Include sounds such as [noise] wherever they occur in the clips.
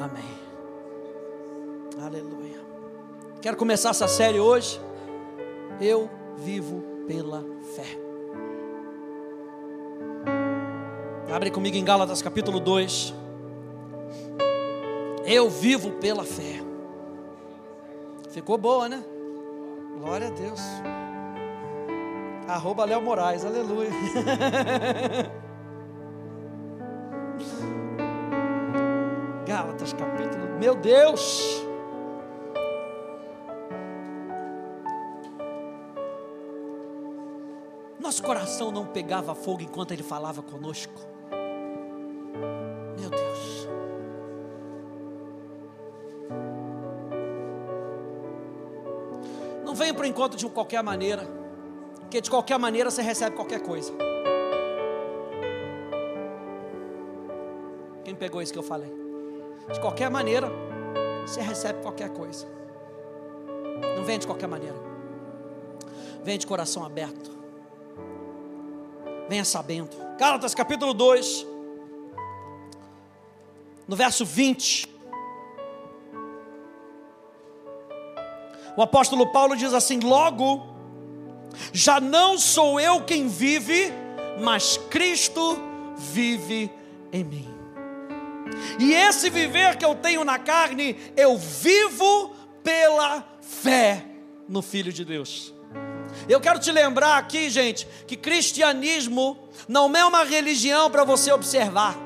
Amém. Aleluia. Quero começar essa série hoje. Eu vivo pela fé. Abre comigo em Gálatas capítulo 2. Eu vivo pela fé. Ficou boa, né? Glória a Deus. Arroba Léo Moraes, aleluia. [laughs] meu Deus. Nosso coração não pegava fogo enquanto ele falava conosco. Meu Deus. Não venha para o encontro de qualquer maneira, porque de qualquer maneira você recebe qualquer coisa. Quem pegou isso que eu falei? De qualquer maneira, você recebe qualquer coisa. Não vem de qualquer maneira. Vem de coração aberto. Venha sabendo. Gálatas capítulo 2, no verso 20. O apóstolo Paulo diz assim: Logo, já não sou eu quem vive, mas Cristo vive em mim. E esse viver que eu tenho na carne, eu vivo pela fé no Filho de Deus. Eu quero te lembrar aqui, gente, que cristianismo não é uma religião para você observar.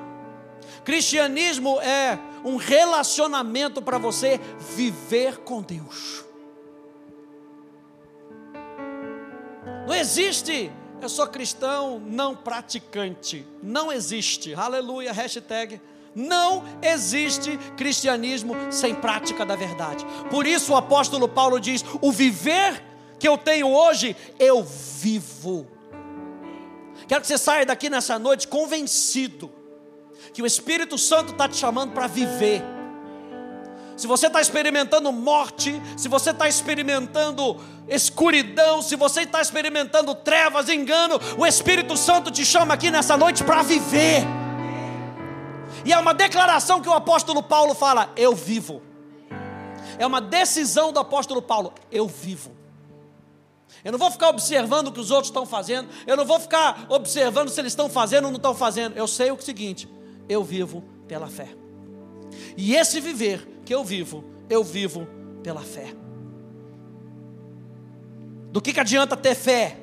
Cristianismo é um relacionamento para você viver com Deus. Não existe, eu sou cristão não praticante. Não existe. Aleluia, hashtag não existe cristianismo sem prática da verdade. Por isso o apóstolo Paulo diz: o viver que eu tenho hoje, eu vivo. Quero que você saia daqui nessa noite convencido que o Espírito Santo está te chamando para viver. Se você está experimentando morte, se você está experimentando escuridão, se você está experimentando trevas, engano, o Espírito Santo te chama aqui nessa noite para viver. E é uma declaração que o apóstolo Paulo fala: Eu vivo. É uma decisão do apóstolo Paulo: Eu vivo. Eu não vou ficar observando o que os outros estão fazendo. Eu não vou ficar observando se eles estão fazendo ou não estão fazendo. Eu sei o seguinte: eu vivo pela fé. E esse viver que eu vivo, eu vivo pela fé. Do que, que adianta ter fé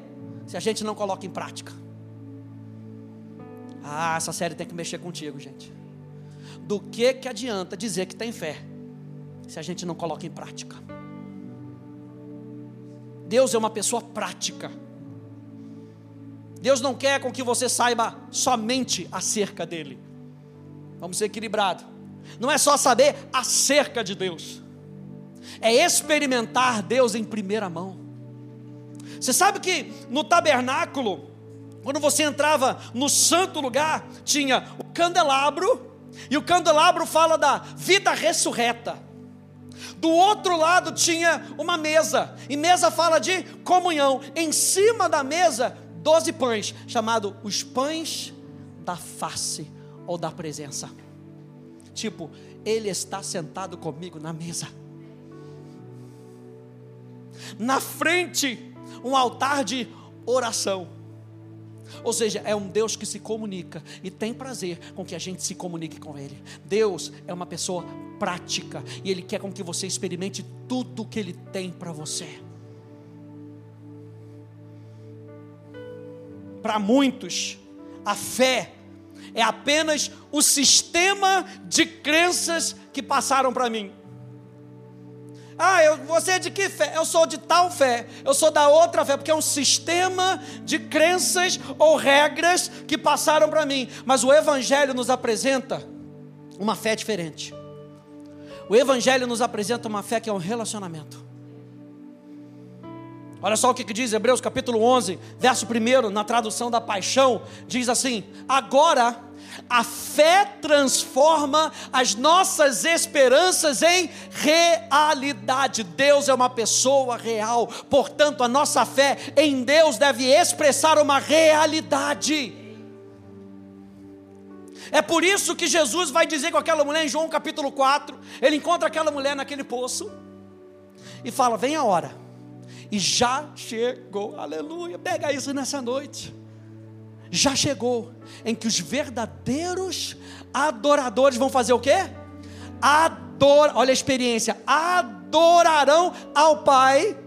se a gente não coloca em prática? Ah, essa série tem que mexer contigo, gente do que que adianta dizer que tem fé se a gente não coloca em prática. Deus é uma pessoa prática. Deus não quer com que você saiba somente acerca dele. Vamos ser equilibrados. Não é só saber acerca de Deus, é experimentar Deus em primeira mão. Você sabe que no tabernáculo, quando você entrava no santo lugar, tinha o candelabro e o candelabro fala da vida ressurreta. Do outro lado tinha uma mesa, e mesa fala de comunhão. Em cima da mesa, doze pães, chamado os pães da face ou da presença. Tipo, ele está sentado comigo na mesa. Na frente, um altar de oração. Ou seja, é um Deus que se comunica e tem prazer com que a gente se comunique com Ele. Deus é uma pessoa prática e Ele quer com que você experimente tudo que Ele tem para você. Para muitos, a fé é apenas o sistema de crenças que passaram para mim. Ah, eu, você é de que fé? Eu sou de tal fé, eu sou da outra fé, porque é um sistema de crenças ou regras que passaram para mim. Mas o Evangelho nos apresenta uma fé diferente. O Evangelho nos apresenta uma fé que é um relacionamento. Olha só o que, diz Hebreus capítulo 11, verso 1, na tradução da paixão, diz assim: Agora a fé transforma as nossas esperanças em realidade. Deus é uma pessoa real, portanto, a nossa fé em Deus deve expressar uma realidade. É por isso que Jesus vai dizer com aquela mulher em João capítulo 4, ele encontra aquela mulher naquele poço e fala: "Vem a hora". E já chegou. Aleluia. Pega isso nessa noite. Já chegou em que os verdadeiros adoradores vão fazer o quê? Ador, olha a experiência, adorarão ao Pai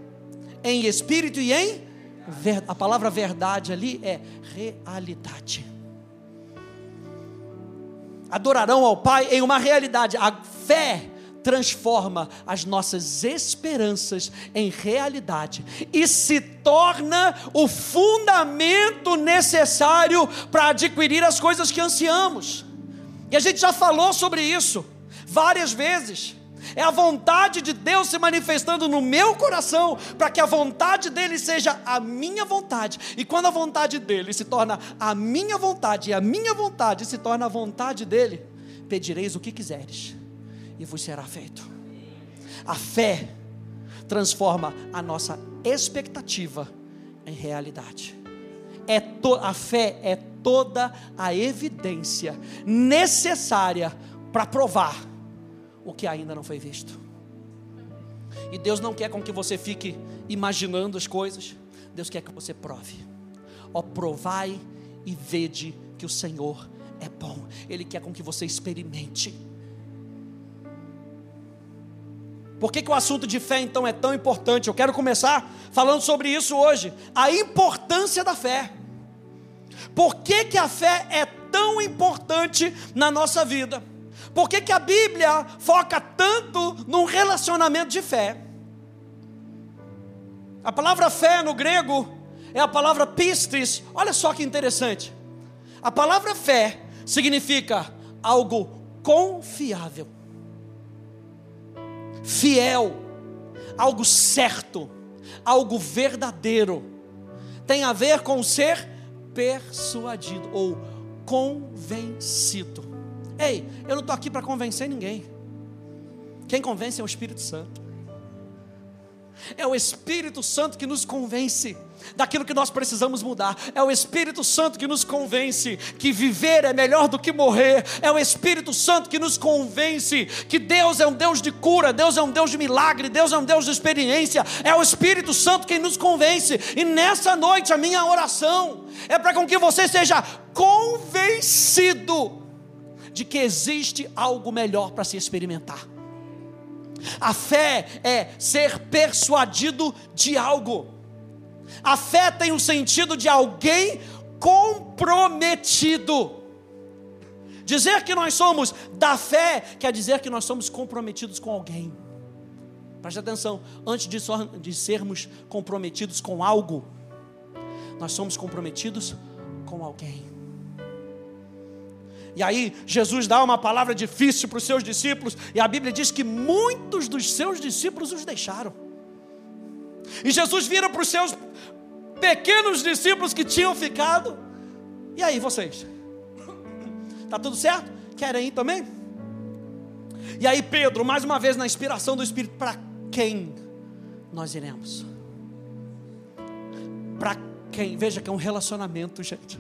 em espírito e em a palavra verdade ali é realidade. Adorarão ao Pai em uma realidade. A fé transforma as nossas esperanças em realidade e se torna o fundamento necessário para adquirir as coisas que ansiamos. E a gente já falou sobre isso várias vezes. É a vontade de Deus se manifestando no meu coração, para que a vontade dele seja a minha vontade. E quando a vontade dele se torna a minha vontade, e a minha vontade se torna a vontade dele, pedireis o que quiseres, e vos será feito. A fé transforma a nossa expectativa em realidade. É to, a fé é toda a evidência necessária para provar o que ainda não foi visto. E Deus não quer com que você fique imaginando as coisas, Deus quer que você prove. Ó, provai e vede que o Senhor é bom. Ele quer com que você experimente. Por que, que o assunto de fé então é tão importante? Eu quero começar falando sobre isso hoje. A importância da fé. Por que, que a fé é tão importante na nossa vida? Por que, que a Bíblia foca tanto num relacionamento de fé? A palavra fé no grego é a palavra pistis. Olha só que interessante. A palavra fé significa algo confiável, fiel, algo certo, algo verdadeiro. Tem a ver com ser persuadido ou convencido. Ei, eu não estou aqui para convencer ninguém. Quem convence é o Espírito Santo. É o Espírito Santo que nos convence daquilo que nós precisamos mudar. É o Espírito Santo que nos convence que viver é melhor do que morrer. É o Espírito Santo que nos convence que Deus é um Deus de cura, Deus é um Deus de milagre, Deus é um Deus de experiência. É o Espírito Santo quem nos convence. E nessa noite a minha oração é para com que você seja convencido de que existe algo melhor para se experimentar. A fé é ser persuadido de algo. A fé tem o sentido de alguém comprometido. Dizer que nós somos da fé quer dizer que nós somos comprometidos com alguém. Preste atenção, antes de, de sermos comprometidos com algo, nós somos comprometidos com alguém. E aí Jesus dá uma palavra difícil para os seus discípulos, e a Bíblia diz que muitos dos seus discípulos os deixaram. E Jesus vira para os seus pequenos discípulos que tinham ficado. E aí, vocês? Tá tudo certo? Querem ir também? E aí, Pedro, mais uma vez na inspiração do Espírito, para quem nós iremos? Para quem? Veja que é um relacionamento, gente.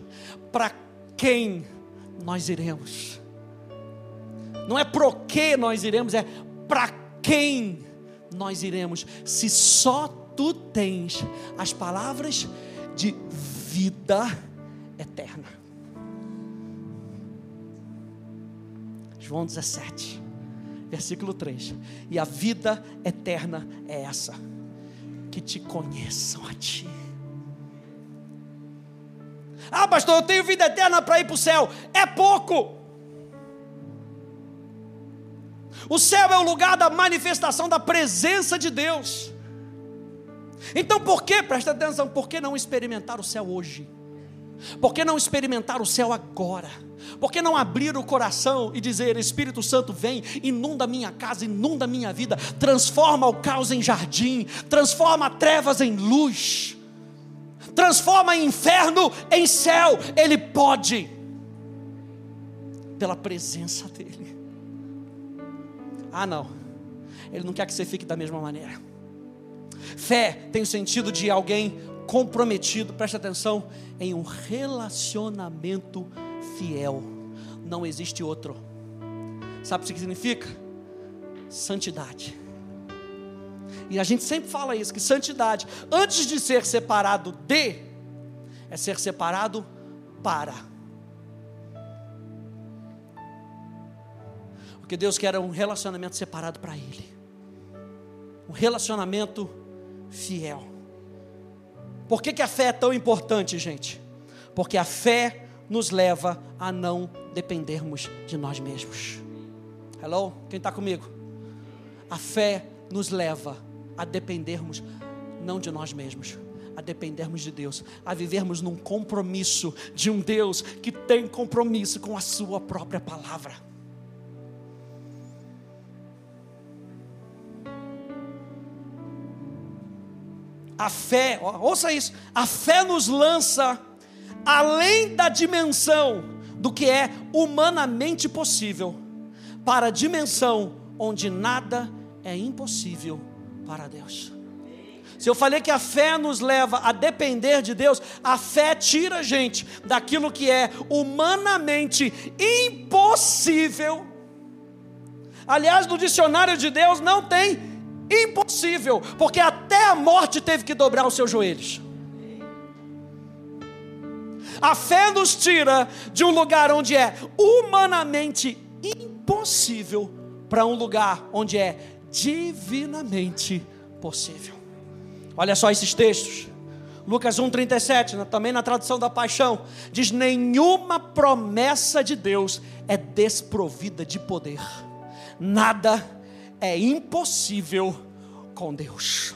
Para quem nós iremos. Não é pro que nós iremos, é para quem nós iremos. Se só tu tens as palavras de vida eterna. João 17, versículo 3. E a vida eterna é essa: que te conheçam a ti ah, pastor, eu tenho vida eterna para ir para o céu. É pouco. O céu é o lugar da manifestação da presença de Deus. Então, por que, presta atenção, por que não experimentar o céu hoje? Por que não experimentar o céu agora? Por que não abrir o coração e dizer: Espírito Santo, vem, inunda minha casa, inunda minha vida, transforma o caos em jardim, transforma trevas em luz transforma inferno em céu. Ele pode, pela presença dEle. Ah, não, Ele não quer que você fique da mesma maneira. Fé tem o sentido de alguém comprometido, preste atenção, em um relacionamento fiel. não existe outro. Sabe o que significa? Santidade. E a gente sempre fala isso, que santidade, antes de ser separado de, é ser separado para. Porque Deus quer um relacionamento separado para Ele. Um relacionamento fiel. Por que, que a fé é tão importante, gente? Porque a fé nos leva a não dependermos de nós mesmos. Hello? Quem está comigo? A fé nos leva a dependermos não de nós mesmos, a dependermos de Deus, a vivermos num compromisso de um Deus que tem compromisso com a Sua própria palavra. A fé, ouça isso, a fé nos lança além da dimensão do que é humanamente possível, para a dimensão onde nada é impossível para Deus. Se eu falei que a fé nos leva a depender de Deus, a fé tira a gente daquilo que é humanamente impossível. Aliás, no dicionário de Deus não tem impossível, porque até a morte teve que dobrar os seus joelhos. A fé nos tira de um lugar onde é humanamente impossível para um lugar onde é divinamente possível. Olha só esses textos. Lucas 1,37, também na tradução da paixão, diz: Nenhuma promessa de Deus é desprovida de poder, nada é impossível com Deus.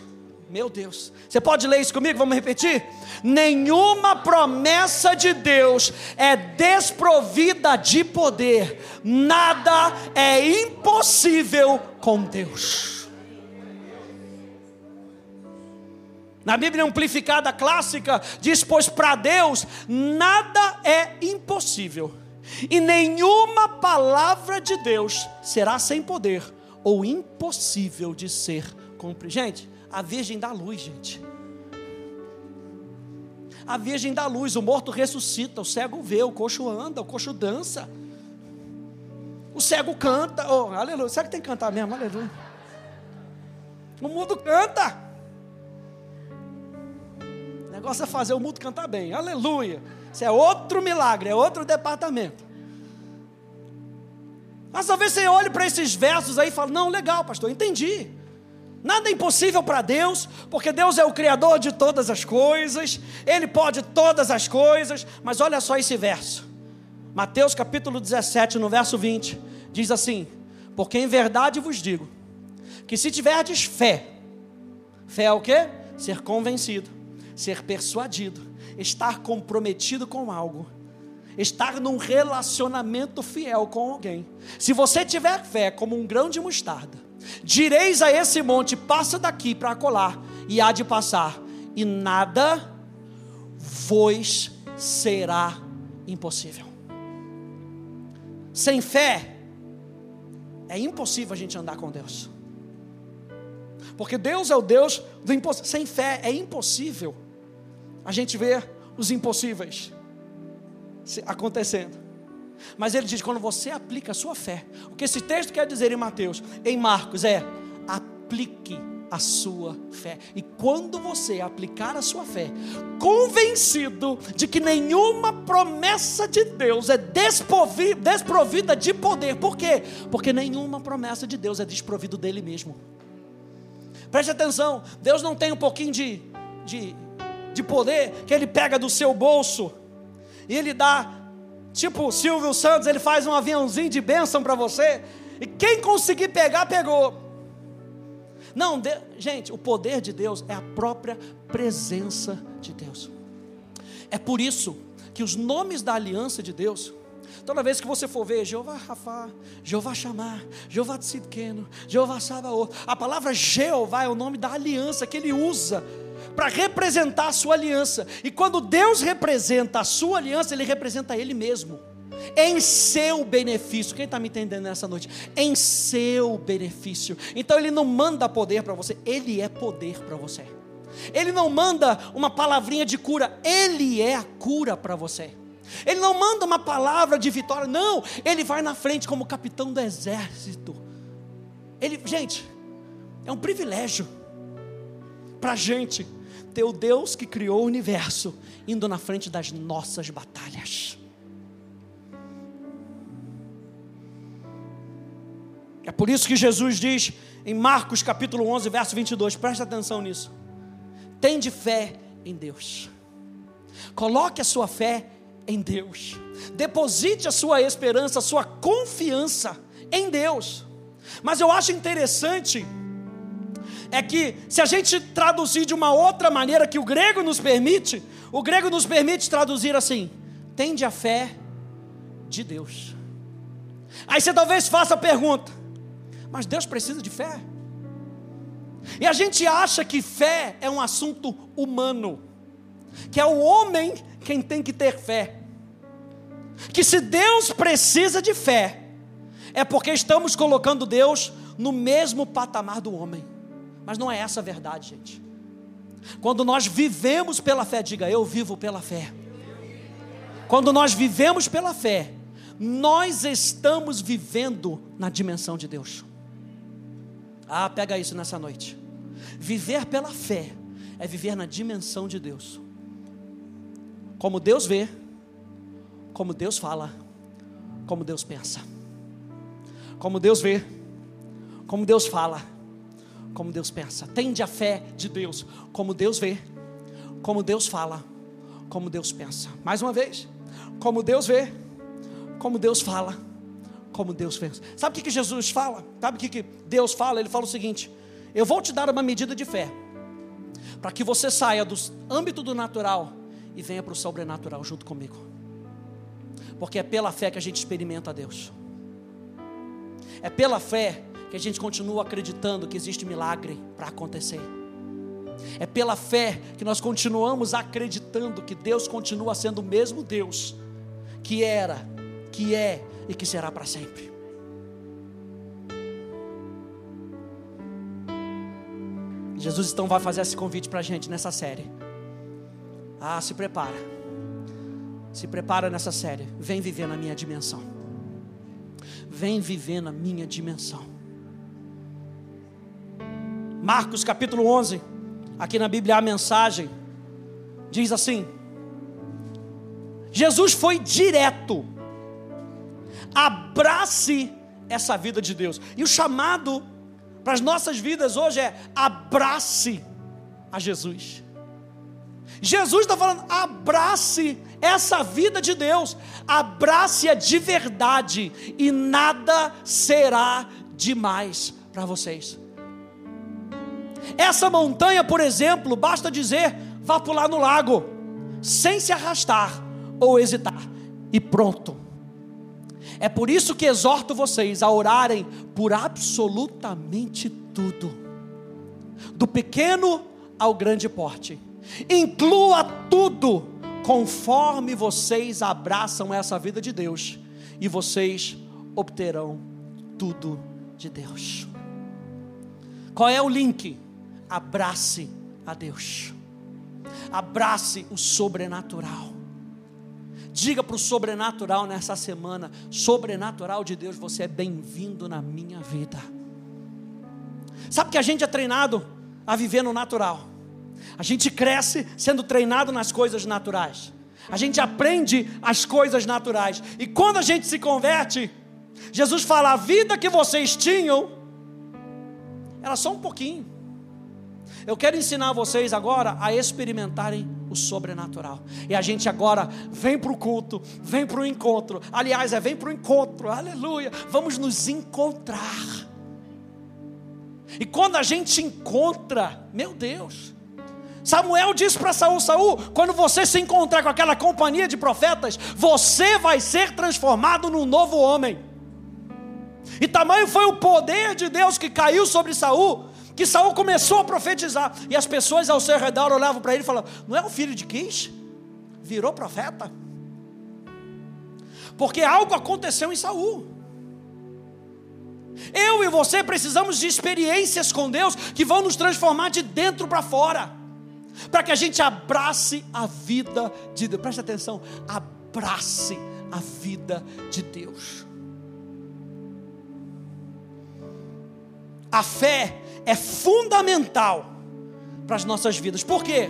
Meu Deus, você pode ler isso comigo? Vamos repetir? Nenhuma promessa de Deus é desprovida de poder, nada é impossível com Deus. Na Bíblia Amplificada Clássica, diz: Pois para Deus nada é impossível, e nenhuma palavra de Deus será sem poder ou impossível de ser cumprida. Gente, a Virgem dá luz, gente. A Virgem dá luz, o morto ressuscita, o cego vê, o coxo anda, o coxo dança. O cego canta, oh, aleluia. Será que tem que cantar mesmo? Aleluia. O mundo canta. O negócio é fazer o mundo cantar bem, aleluia. Isso é outro milagre, é outro departamento. Mas talvez você olhe para esses versos aí e fale: Não, legal, pastor, entendi. Nada é impossível para Deus, porque Deus é o Criador de todas as coisas, Ele pode todas as coisas, mas olha só esse verso, Mateus capítulo 17, no verso 20, diz assim: Porque em verdade vos digo, que se tiverdes fé, fé é o que? Ser convencido, ser persuadido, estar comprometido com algo, estar num relacionamento fiel com alguém. Se você tiver fé como um grão de mostarda, Direis a esse monte: passa daqui para colar, e há de passar, e nada vos será impossível. Sem fé, é impossível a gente andar com Deus. Porque Deus é o Deus do impossível. Sem fé é impossível a gente ver os impossíveis acontecendo. Mas ele diz: quando você aplica a sua fé, o que esse texto quer dizer em Mateus, em Marcos, é aplique a sua fé. E quando você aplicar a sua fé, convencido de que nenhuma promessa de Deus é desprovida de poder, por quê? Porque nenhuma promessa de Deus é desprovida dele mesmo. Preste atenção, Deus não tem um pouquinho de, de, de poder que ele pega do seu bolso e ele dá Tipo o Silvio Santos, ele faz um aviãozinho de bênção para você. E quem conseguir pegar, pegou. Não, de... gente, o poder de Deus é a própria presença de Deus. É por isso que os nomes da aliança de Deus, toda vez que você for ver Jeová Rafa, Jeová Chamar, Jeová Tzidkeno, Jeová Sabaoth, a palavra Jeová é o nome da aliança que ele usa para representar a sua aliança. E quando Deus representa a sua aliança, Ele representa Ele mesmo. Em seu benefício, quem está me entendendo nessa noite? Em seu benefício. Então Ele não manda poder para você, Ele é poder para você. Ele não manda uma palavrinha de cura, Ele é a cura para você. Ele não manda uma palavra de vitória, não. Ele vai na frente como capitão do exército. Ele, gente, é um privilégio para a gente ter o Deus que criou o universo indo na frente das nossas batalhas. É por isso que Jesus diz em Marcos capítulo 11, verso 22, presta atenção nisso. Tende fé em Deus. Coloque a sua fé em Deus. Deposite a sua esperança, a sua confiança em Deus. Mas eu acho interessante é que se a gente traduzir de uma outra maneira que o grego nos permite, o grego nos permite traduzir assim: tende a fé de Deus. Aí você talvez faça a pergunta: mas Deus precisa de fé? E a gente acha que fé é um assunto humano, que é o homem quem tem que ter fé. Que se Deus precisa de fé, é porque estamos colocando Deus no mesmo patamar do homem. Mas não é essa a verdade, gente. Quando nós vivemos pela fé, diga eu vivo pela fé. Quando nós vivemos pela fé, nós estamos vivendo na dimensão de Deus. Ah, pega isso nessa noite. Viver pela fé é viver na dimensão de Deus. Como Deus vê, como Deus fala, como Deus pensa. Como Deus vê, como Deus fala, como Deus pensa. Tende a fé de Deus, como Deus vê, como Deus fala, como Deus pensa. Mais uma vez, como Deus vê, como Deus fala, como Deus pensa. Sabe o que, Jesus fala? Sabe o que, Deus fala? Ele fala o seguinte: Eu vou te dar uma medida de fé, para que você saia do âmbito do natural e venha para o sobrenatural junto comigo. Porque é pela fé que a gente experimenta Deus. É pela fé que a gente continua acreditando que existe milagre para acontecer. É pela fé que nós continuamos acreditando que Deus continua sendo o mesmo Deus que era, que é e que será para sempre. Jesus então vai fazer esse convite para a gente nessa série. Ah, se prepara. Se prepara nessa série. Vem viver na minha dimensão. Vem viver na minha dimensão. Marcos capítulo 11, aqui na Bíblia a mensagem, diz assim: Jesus foi direto, abrace essa vida de Deus, e o chamado para as nossas vidas hoje é abrace a Jesus. Jesus está falando, abrace essa vida de Deus, abrace-a de verdade, e nada será demais para vocês. Essa montanha, por exemplo, basta dizer, vá pular no lago, sem se arrastar ou hesitar, e pronto. É por isso que exorto vocês a orarem por absolutamente tudo, do pequeno ao grande porte. Inclua tudo conforme vocês abraçam essa vida de Deus, e vocês obterão tudo de Deus. Qual é o link? Abrace a Deus, abrace o sobrenatural. Diga para o sobrenatural nessa semana: sobrenatural de Deus, você é bem-vindo na minha vida. Sabe que a gente é treinado a viver no natural, a gente cresce sendo treinado nas coisas naturais, a gente aprende as coisas naturais, e quando a gente se converte, Jesus fala: a vida que vocês tinham era só um pouquinho. Eu quero ensinar vocês agora a experimentarem o sobrenatural. E a gente agora vem para o culto, vem para o encontro. Aliás, é vem para o encontro, aleluia. Vamos nos encontrar. E quando a gente encontra, meu Deus, Samuel disse para Saul: Saul, quando você se encontrar com aquela companhia de profetas, você vai ser transformado num novo homem. E tamanho foi o poder de Deus que caiu sobre Saul, que Saul começou a profetizar, e as pessoas ao seu redor olhavam para ele e falavam: Não é o filho de Quis? Virou profeta? Porque algo aconteceu em Saul. Eu e você precisamos de experiências com Deus que vão nos transformar de dentro para fora, para que a gente abrace a vida de Deus. Preste atenção, abrace abrace a vida de Deus. A fé é fundamental para as nossas vidas. Por quê?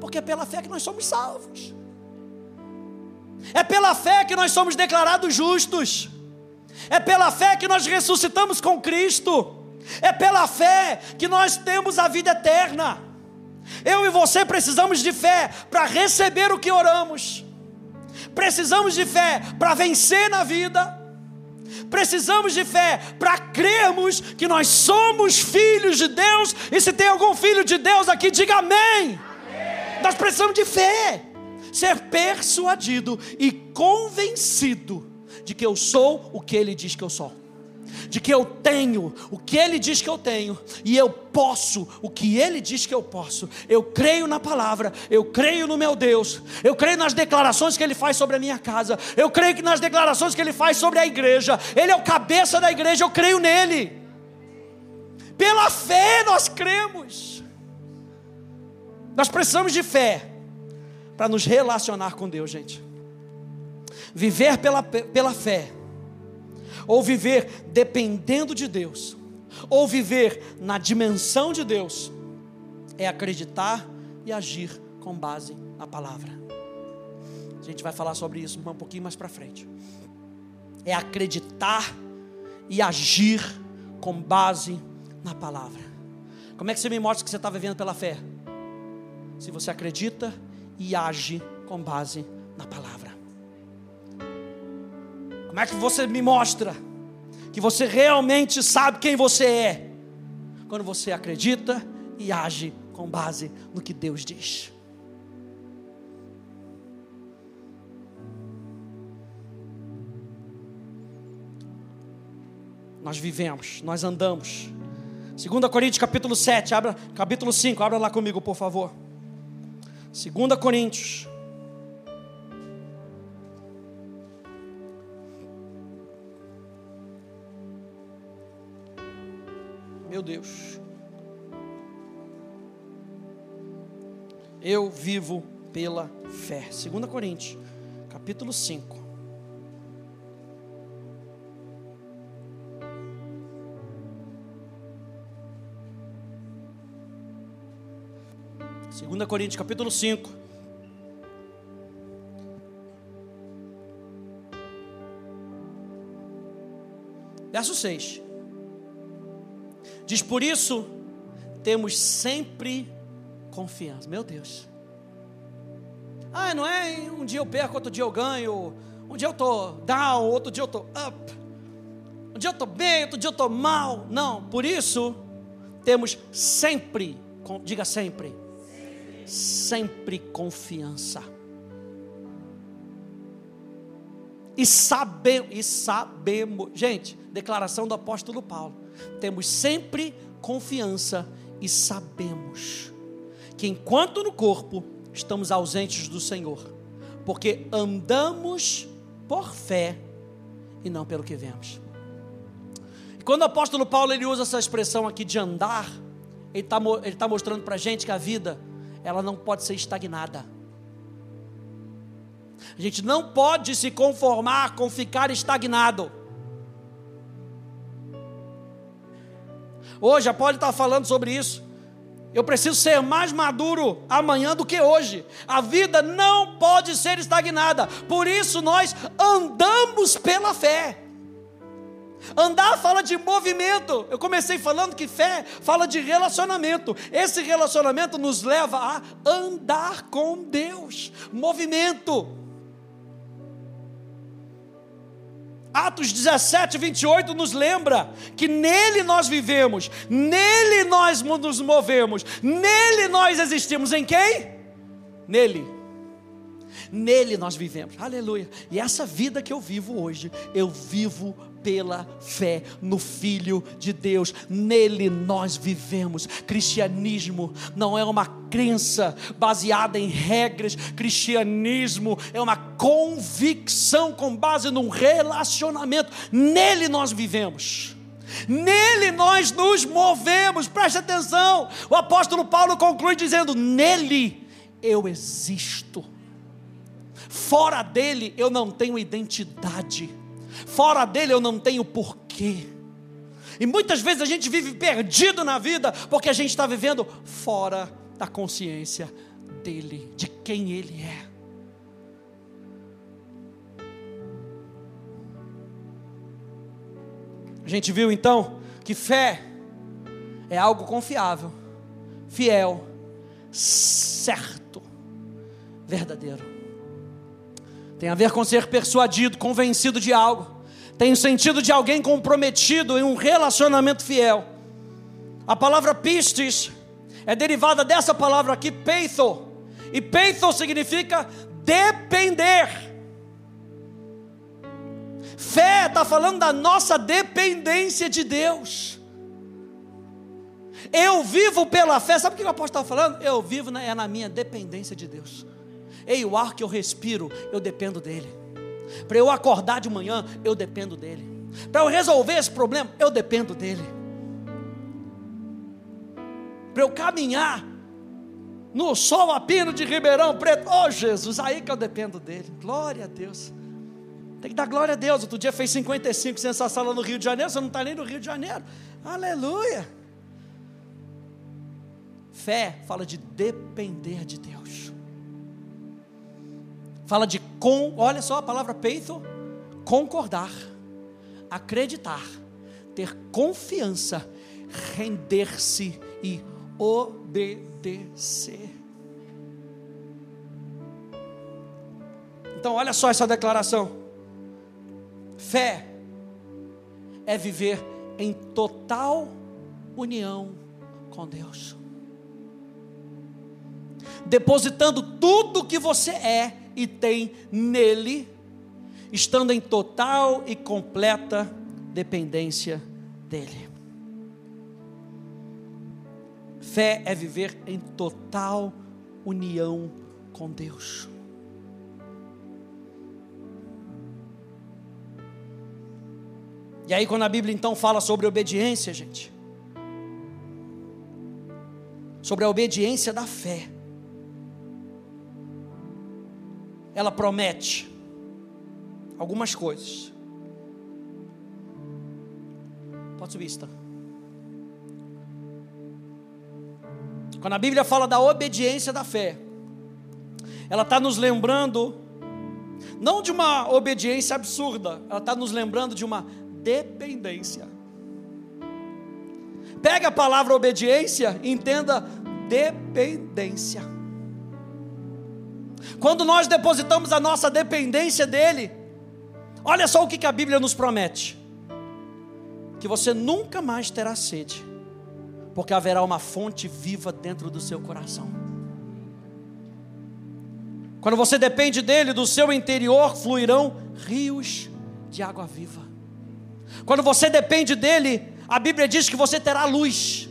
Porque é pela fé que nós somos salvos. É pela fé que nós somos declarados justos. É pela fé que nós ressuscitamos com Cristo. É pela fé que nós temos a vida eterna. Eu e você precisamos de fé para receber o que oramos. Precisamos de fé para vencer na vida. Precisamos de fé para crermos que nós somos filhos de Deus. E se tem algum filho de Deus aqui, diga amém. amém. Nós precisamos de fé, ser persuadido e convencido de que eu sou o que Ele diz que eu sou de que eu tenho o que Ele diz que eu tenho, e eu posso o que Ele diz que eu posso. Eu creio na palavra, eu creio no meu Deus, eu creio nas declarações que Ele faz sobre a minha casa, eu creio nas declarações que Ele faz sobre a igreja, Ele é o cabeça da igreja, eu creio nele. Pela fé nós cremos. Nós precisamos de fé para nos relacionar com Deus, gente. Viver pela, pela fé ou viver dependendo de Deus, ou viver na dimensão de Deus, é acreditar e agir com base na palavra. A gente vai falar sobre isso um pouquinho mais para frente. É acreditar e agir com base na palavra. Como é que você me mostra que você está vivendo pela fé? Se você acredita e age com base na palavra. Como é que você me mostra que você realmente sabe quem você é? Quando você acredita e age com base no que Deus diz. Nós vivemos, nós andamos. 2 Coríntios capítulo 7, abra, capítulo 5, abra lá comigo, por favor. 2 Coríntios Meu Deus. Eu vivo pela fé. 2 Coríntios, capítulo 5. Segunda Coríntios, capítulo 5. Verso 6. Diz: Por isso, temos sempre confiança. Meu Deus. Ah, não é um dia eu perco, outro dia eu ganho. Um dia eu estou down, outro dia eu estou up. Um dia eu estou bem, outro dia eu estou mal. Não, por isso, temos sempre, diga sempre, sempre, sempre confiança. E sabemos, e sabemos, gente, declaração do apóstolo Paulo temos sempre confiança e sabemos que enquanto no corpo estamos ausentes do Senhor, porque andamos por fé e não pelo que vemos. E quando o apóstolo Paulo ele usa essa expressão aqui de andar, ele está tá mostrando para a gente que a vida ela não pode ser estagnada. A gente não pode se conformar com ficar estagnado. Hoje a Poli está falando sobre isso. Eu preciso ser mais maduro amanhã do que hoje. A vida não pode ser estagnada. Por isso nós andamos pela fé. Andar fala de movimento. Eu comecei falando que fé fala de relacionamento. Esse relacionamento nos leva a andar com Deus. Movimento. Atos 17, 28 nos lembra que nele nós vivemos, nele nós nos movemos, nele nós existimos. Em quem? Nele. Nele nós vivemos. Aleluia. E essa vida que eu vivo hoje, eu vivo pela fé no Filho de Deus, nele nós vivemos. Cristianismo não é uma crença baseada em regras, cristianismo é uma convicção com base num relacionamento, nele nós vivemos. Nele nós nos movemos, preste atenção. O apóstolo Paulo conclui dizendo: Nele eu existo Fora dele eu não tenho identidade. Fora dele eu não tenho porquê. E muitas vezes a gente vive perdido na vida porque a gente está vivendo fora da consciência dele, de quem ele é. A gente viu então que fé é algo confiável, fiel, certo, verdadeiro. Tem a ver com ser persuadido, convencido de algo. Tem o sentido de alguém comprometido em um relacionamento fiel. A palavra pistis é derivada dessa palavra aqui, peitho. E peitho significa depender. Fé está falando da nossa dependência de Deus. Eu vivo pela fé. Sabe o que o apóstolo está falando? Eu vivo na, é na minha dependência de Deus. Ei, o ar que eu respiro, eu dependo dele. Para eu acordar de manhã, eu dependo dele. Para eu resolver esse problema, eu dependo dele. Para eu caminhar no sol a pino de Ribeirão Preto, oh Jesus, aí que eu dependo dele. Glória a Deus. Tem que dar glória a Deus. Outro dia fez 55 sem essa sala no Rio de Janeiro, você não está nem no Rio de Janeiro. Aleluia. Fé fala de depender de Deus. Fala de com, olha só a palavra peito, concordar, acreditar, ter confiança, render-se e obedecer. Então, olha só essa declaração. Fé é viver em total união com Deus. Depositando tudo que você é e tem nele, estando em total e completa dependência dele. Fé é viver em total união com Deus. E aí, quando a Bíblia então fala sobre obediência, gente, sobre a obediência da fé, ela promete algumas coisas. Pode subir, está. Quando a Bíblia fala da obediência da fé, ela está nos lembrando, não de uma obediência absurda, ela está nos lembrando de uma dependência. Pega a palavra obediência e entenda dependência. Quando nós depositamos a nossa dependência dele, olha só o que a Bíblia nos promete: que você nunca mais terá sede, porque haverá uma fonte viva dentro do seu coração. Quando você depende dele, do seu interior fluirão rios de água viva. Quando você depende dele, a Bíblia diz que você terá luz,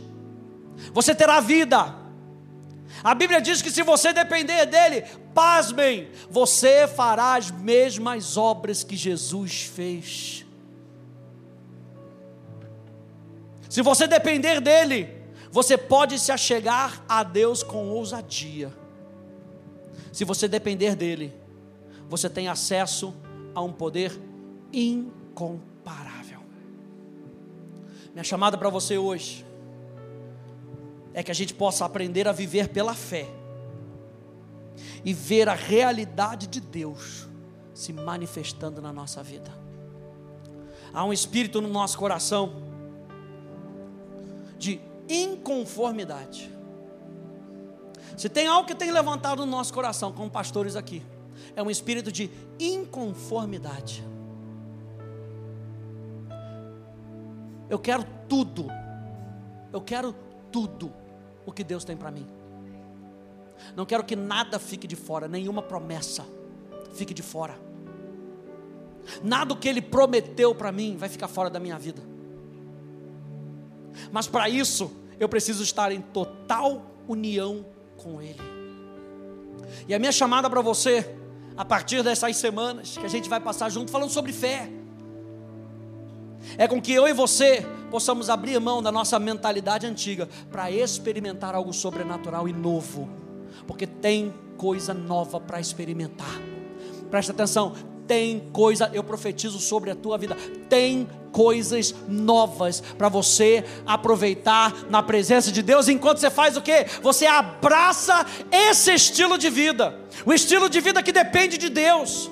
você terá vida. A Bíblia diz que se você depender dele, pasmem, você fará as mesmas obras que Jesus fez. Se você depender dele, você pode se achegar a Deus com ousadia. Se você depender dele, você tem acesso a um poder incomparável. Minha chamada para você hoje é que a gente possa aprender a viver pela fé e ver a realidade de Deus se manifestando na nossa vida. Há um espírito no nosso coração de inconformidade. Se tem algo que tem levantado no nosso coração, como pastores aqui, é um espírito de inconformidade. Eu quero tudo. Eu quero tudo o que Deus tem para mim. Não quero que nada fique de fora, nenhuma promessa fique de fora. Nada que Ele prometeu para mim vai ficar fora da minha vida. Mas para isso, eu preciso estar em total união com Ele. E a minha chamada para você, a partir dessas semanas que a gente vai passar junto, falando sobre fé é com que eu e você possamos abrir mão da nossa mentalidade antiga para experimentar algo sobrenatural e novo, porque tem coisa nova para experimentar. Presta atenção, tem coisa, eu profetizo sobre a tua vida, tem coisas novas para você aproveitar na presença de Deus, enquanto você faz o que? Você abraça esse estilo de vida, o estilo de vida que depende de Deus.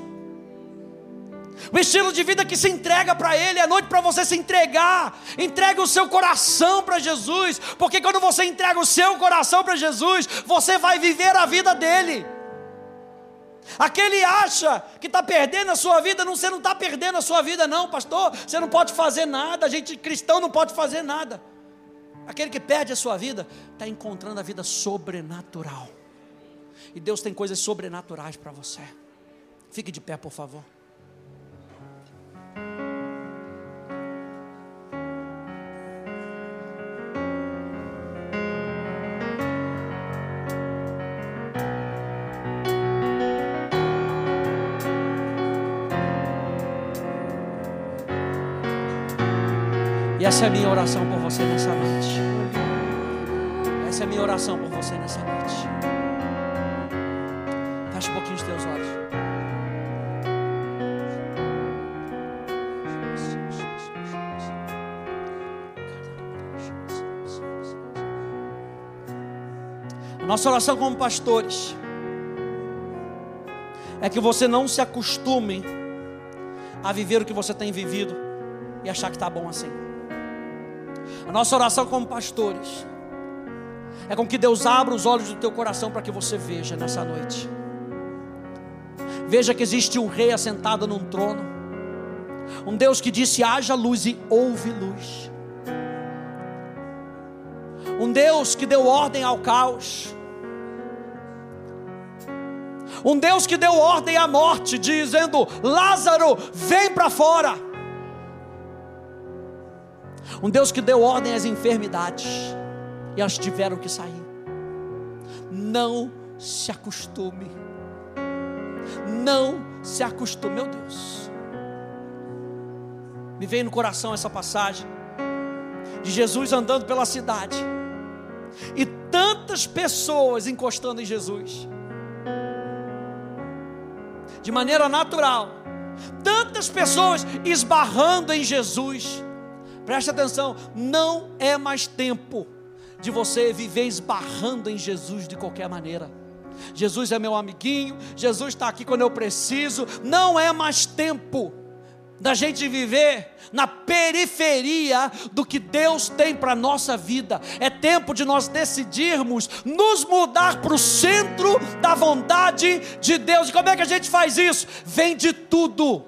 O estilo de vida que se entrega para Ele, é noite para você se entregar. Entregue o seu coração para Jesus, porque quando você entrega o seu coração para Jesus, você vai viver a vida dele. Aquele acha que está perdendo a sua vida, não, você não está perdendo a sua vida, não, pastor. Você não pode fazer nada, a gente cristão não pode fazer nada. Aquele que perde a sua vida está encontrando a vida sobrenatural. E Deus tem coisas sobrenaturais para você. Fique de pé, por favor. E essa é a minha oração por você nessa noite. Essa é a minha oração por você nessa noite. Feche um pouquinho os teus olhos. Nossa oração como pastores é que você não se acostume a viver o que você tem vivido e achar que está bom assim. A nossa oração como pastores é com que Deus abra os olhos do teu coração para que você veja nessa noite. Veja que existe um rei assentado num trono, um Deus que disse: haja luz e houve luz. Um Deus que deu ordem ao caos. Um Deus que deu ordem à morte, dizendo: Lázaro, vem para fora. Um Deus que deu ordem às enfermidades e elas tiveram que sair. Não se acostume. Não se acostume, meu Deus. Me veio no coração essa passagem de Jesus andando pela cidade e tantas pessoas encostando em Jesus, de maneira natural, tantas pessoas esbarrando em Jesus Preste atenção, não é mais tempo de você viver esbarrando em Jesus de qualquer maneira. Jesus é meu amiguinho, Jesus está aqui quando eu preciso. Não é mais tempo da gente viver na periferia do que Deus tem para a nossa vida. É tempo de nós decidirmos nos mudar para o centro da vontade de Deus. E como é que a gente faz isso? Vem de tudo.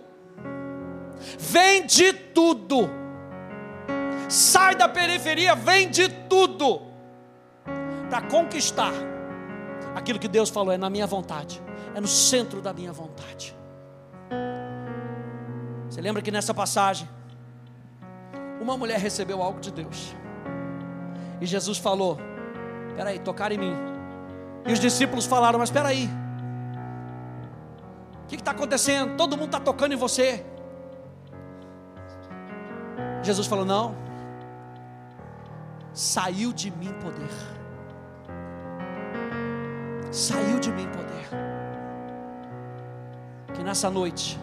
Vem de tudo sai da periferia, vende tudo para conquistar aquilo que Deus falou, é na minha vontade, é no centro da minha vontade. Você lembra que nessa passagem, uma mulher recebeu algo de Deus, e Jesus falou: Espera aí, tocar em mim. E os discípulos falaram: Mas espera aí, o que está acontecendo? Todo mundo está tocando em você. Jesus falou: Não, saiu de mim poder. Saiu de mim poder. Que nessa noite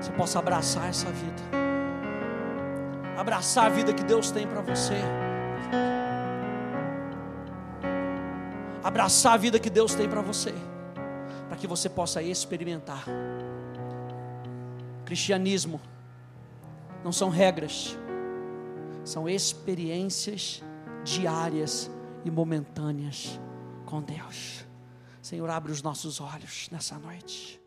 você possa abraçar essa vida. Abraçar a vida que Deus tem para você. Abraçar a vida que Deus tem para você. Para que você possa experimentar. Cristianismo não são regras, são experiências diárias e momentâneas com Deus. Senhor, abre os nossos olhos nessa noite.